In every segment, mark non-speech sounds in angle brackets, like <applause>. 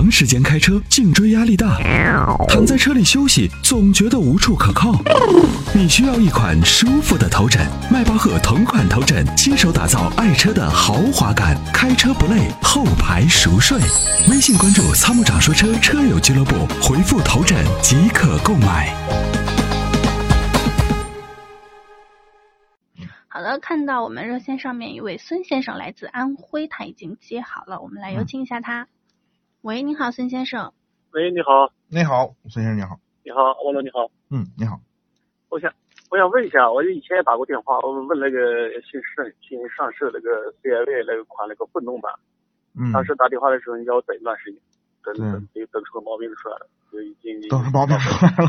长时间开车，颈椎压力大，躺在车里休息总觉得无处可靠。你需要一款舒服的头枕，迈巴赫同款头枕，亲手打造爱车的豪华感，开车不累，后排熟睡。微信关注“参谋长说车”车友俱乐部，回复“头枕”即可购买。好的，看到我们热线上面一位孙先生来自安徽，他已经接好了，我们来有请一下他。喂，你好，孙先生。喂，你好。你好，孙先生，你好。你好，王总，你好。嗯，你好。我想，我想问一下，我以前也打过电话，我问那个新市新上市那个 CRV 那个款那个混动版。嗯。当时打电话的时候，你叫我等一段时间，等等等等出个毛病出来了，就已经等出毛病出来了。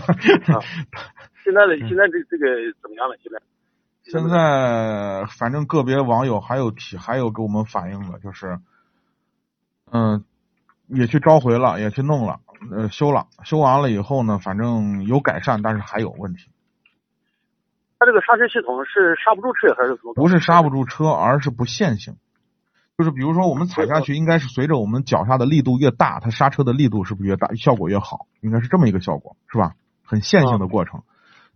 啊。<laughs> 现在的现在这这个怎么样了？现在？现在反正个别网友还有提，还有给我们反映的，就是，嗯。也去召回了，也去弄了，呃，修了，修完了以后呢，反正有改善，但是还有问题。它这个刹车系统是刹不住车还是？不是刹不住车，而是不线性。就是比如说，我们踩下去，应该是随着我们脚下的力度越大，它刹车的力度是不是越大，效果越好？应该是这么一个效果，是吧？很线性的过程。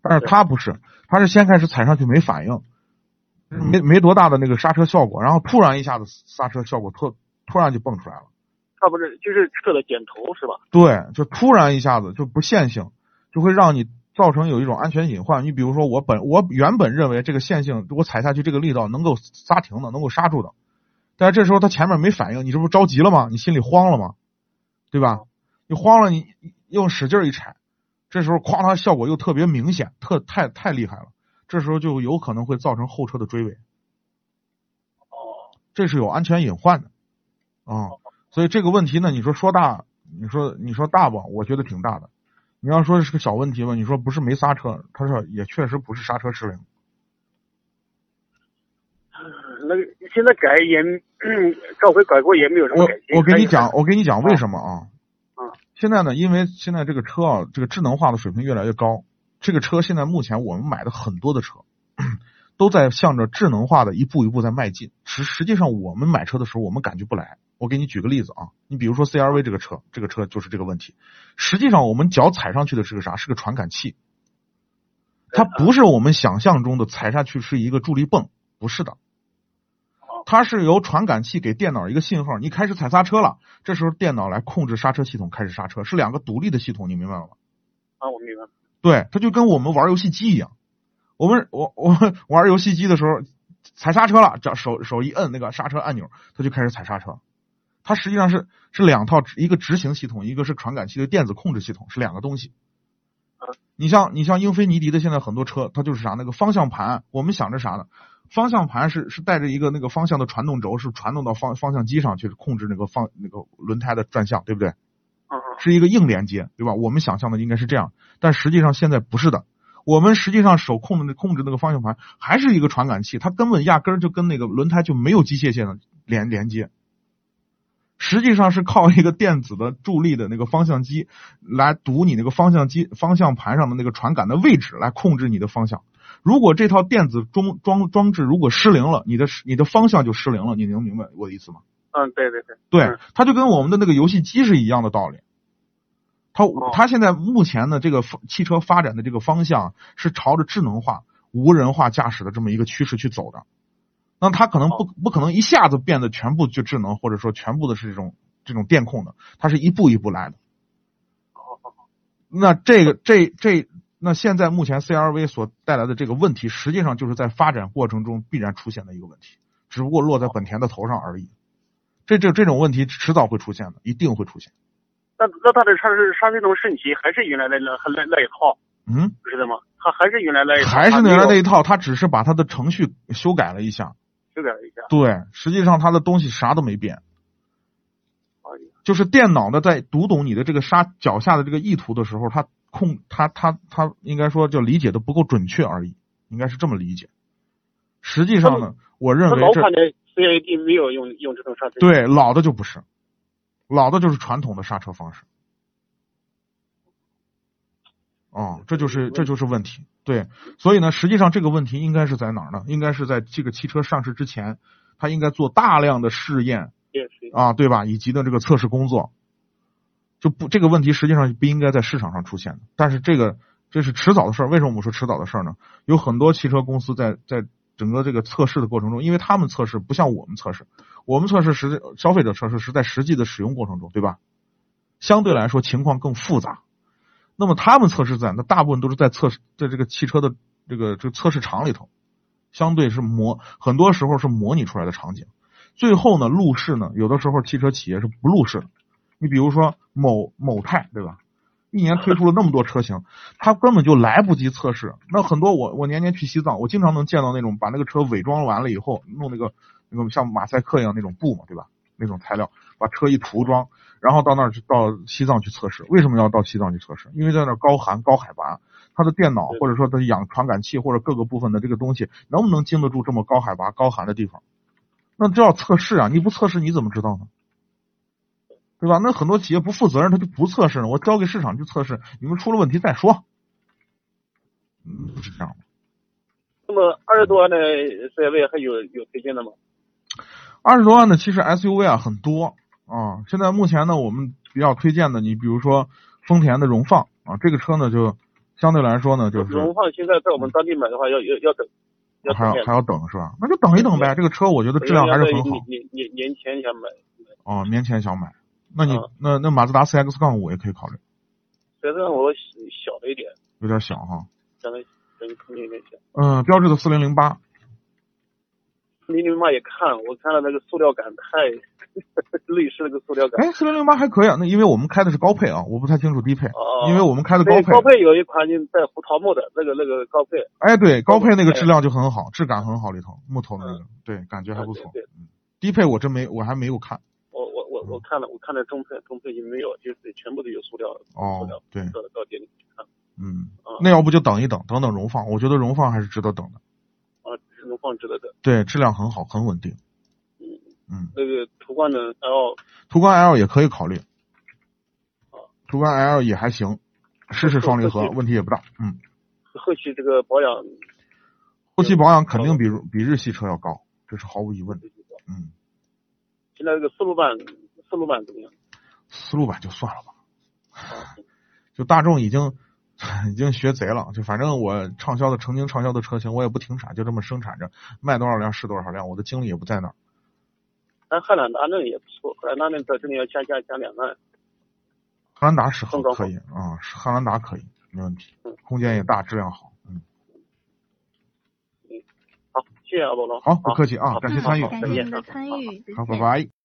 但是它不是，它是先开始踩上去没反应，没没多大的那个刹车效果，然后突然一下子刹车效果特突然就蹦出来了。它不是就是车的点头是吧？对，就突然一下子就不线性，就会让你造成有一种安全隐患。你比如说，我本我原本认为这个线性，我踩下去这个力道能够刹停的，能够刹住的，但是这时候它前面没反应，你这不着急了吗？你心里慌了吗？对吧？你慌了，你用使劲一踩，这时候哐，它效果又特别明显，特太太厉害了，这时候就有可能会造成后车的追尾。哦，这是有安全隐患的，啊。所以这个问题呢，你说说大，你说你说大吧，我觉得挺大的。你要说是个小问题吧，你说不是没刹车，他说也确实不是刹车失灵。那个现在改也，<clears throat> 召回改过也没有什么改进。我我给你讲，我跟你讲为什么啊？啊。现在呢，因为现在这个车啊，这个智能化的水平越来越高，这个车现在目前我们买的很多的车，都在向着智能化的一步一步在迈进。实实际上，我们买车的时候，我们感觉不来。我给你举个例子啊，你比如说 CRV 这个车，这个车就是这个问题。实际上，我们脚踩上去的是个啥？是个传感器。它不是我们想象中的踩下去是一个助力泵，不是的。它是由传感器给电脑一个信号，你开始踩刹车了，这时候电脑来控制刹车系统开始刹车，是两个独立的系统，你明白了吗？啊，我明白。对，它就跟我们玩游戏机一样，我们我我 <laughs> 玩游戏机的时候踩刹车了，这手手一摁那个刹车按钮，它就开始踩刹车。它实际上是是两套，一个执行系统，一个是传感器的电子控制系统，是两个东西。你像你像英菲尼迪的现在很多车，它就是啥那个方向盘，我们想着啥呢？方向盘是是带着一个那个方向的传动轴，是传动到方方向机上去控制那个方那个轮胎的转向，对不对？是一个硬连接，对吧？我们想象的应该是这样，但实际上现在不是的。我们实际上手控的那控制那个方向盘还是一个传感器，它根本压根儿就跟那个轮胎就没有机械线的连连接。实际上是靠一个电子的助力的那个方向机来读你那个方向机方向盘上的那个传感的位置来控制你的方向。如果这套电子装装装置如果失灵了，你的你的方向就失灵了。你能明白我的意思吗？嗯，对对对，对，它就跟我们的那个游戏机是一样的道理。它它现在目前的这个汽车发展的这个方向是朝着智能化、无人化驾驶的这么一个趋势去走的。那它可能不不可能一下子变得全部就智能，或者说全部的是这种这种电控的，它是一步一步来的。那这个这这那现在目前 CRV 所带来的这个问题，实际上就是在发展过程中必然出现的一个问题，只不过落在本田的头上而已。这这这种问题迟早会出现的，一定会出现。那那他的刹车刹车种升级还是原来的那那那一套？嗯，知道吗？他还是原来那一套，还是原来那一套，他只是把它的程序修改了一下。修改了一下，对，实际上它的东西啥都没变，就是电脑的在读懂你的这个刹脚下的这个意图的时候，它控它它它应该说叫理解的不够准确而已，应该是这么理解。实际上呢，我认为这老款的 CAD 没有用用这种刹车，对，老的就不是，老的就是传统的刹车方式。哦这就是这就是问题。对，所以呢，实际上这个问题应该是在哪儿呢？应该是在这个汽车上市之前，它应该做大量的试验啊，对吧？以及的这个测试工作，就不这个问题实际上不应该在市场上出现的。但是这个这是迟早的事儿。为什么我们说迟早的事儿呢？有很多汽车公司在在整个这个测试的过程中，因为他们测试不像我们测试，我们测试实消费者测试是在实际的使用过程中，对吧？相对来说情况更复杂。那么他们测试在那大部分都是在测试在这个汽车的这个这个测试场里头，相对是模很多时候是模拟出来的场景。最后呢，路试呢，有的时候汽车企业是不路试的。你比如说某某泰，对吧？一年推出了那么多车型，它根本就来不及测试。那很多我我年年去西藏，我经常能见到那种把那个车伪装完了以后，弄那个那个像马赛克一样那种布嘛，对吧？那种材料把车一涂装，然后到那儿去到西藏去测试。为什么要到西藏去测试？因为在那儿高寒高海拔，它的电脑或者说它氧传感器或者各个部分的这个东西能不能经得住这么高海拔高寒的地方？那这要测试啊！你不测试你怎么知道呢？对吧？那很多企业不负责任，他就不测试了，我交给市场去测试，你们出了问题再说。嗯，不是这样的。那么二十多万的 CRV 还有有推荐的吗？二十多万的其实 SUV 啊很多啊，现在目前呢我们比较推荐的，你比如说丰田的荣放啊，这个车呢就相对来说呢就是荣放现在在我们当地买的话要要要等，要还要还要等是吧？那就等一等呗。这个车我觉得质量还是很好。年年年年前想买，哦，年前想买，那你嗯那那马自达 CX 杠五也可以考虑，虽然我小了一点，有点小哈。相对相对空间有点小。嗯，标致的四零零八，零零八也看了，我看了那个塑料感太 <laughs> 类似那个塑料感。哎，四零零八还可以啊。那因为我们开的是高配啊，我不太清楚低配，哦，因为我们开的高配。高配有一款就带胡桃木的那个那个高配，哎，对，高配那个哎质量就很好，质感很好，里头木头的那个，对，感觉还不错。对对嗯，低配我真没，我还没有看。我看了，我看了中配，中配就没有，就是全部都有塑料的，塑哦料，对，到到店里去看。嗯啊，那要不就等一等，等等荣放，我觉得荣放还是值得等的。啊，只能放值得等。对，质量很好，很稳定。嗯，嗯，那个途观的 L，途观 L 也可以考虑啊，途观 L 也还行，试试双离合问题也不大。嗯，后期这个保养，后期保养肯定比比日系车要高，这是毫无疑问的。嗯，现在这个四路版，四路版怎么样？思路版就算了吧，<laughs> 就大众已经 <laughs> 已经学贼了，就反正我畅销的曾经畅销的车型我也不停产，就这么生产着，卖多少辆是多少辆，我的精力也不在那儿。但汉兰达那个也不错，汉兰达那在这里要加价加两万。汉兰达是很可以啊，是汉兰达可以，没问题嗯，空间也大，质量好。嗯，好，谢谢阿波罗。好，不客气啊，感谢参与，感谢再见您的参与，好，拜拜。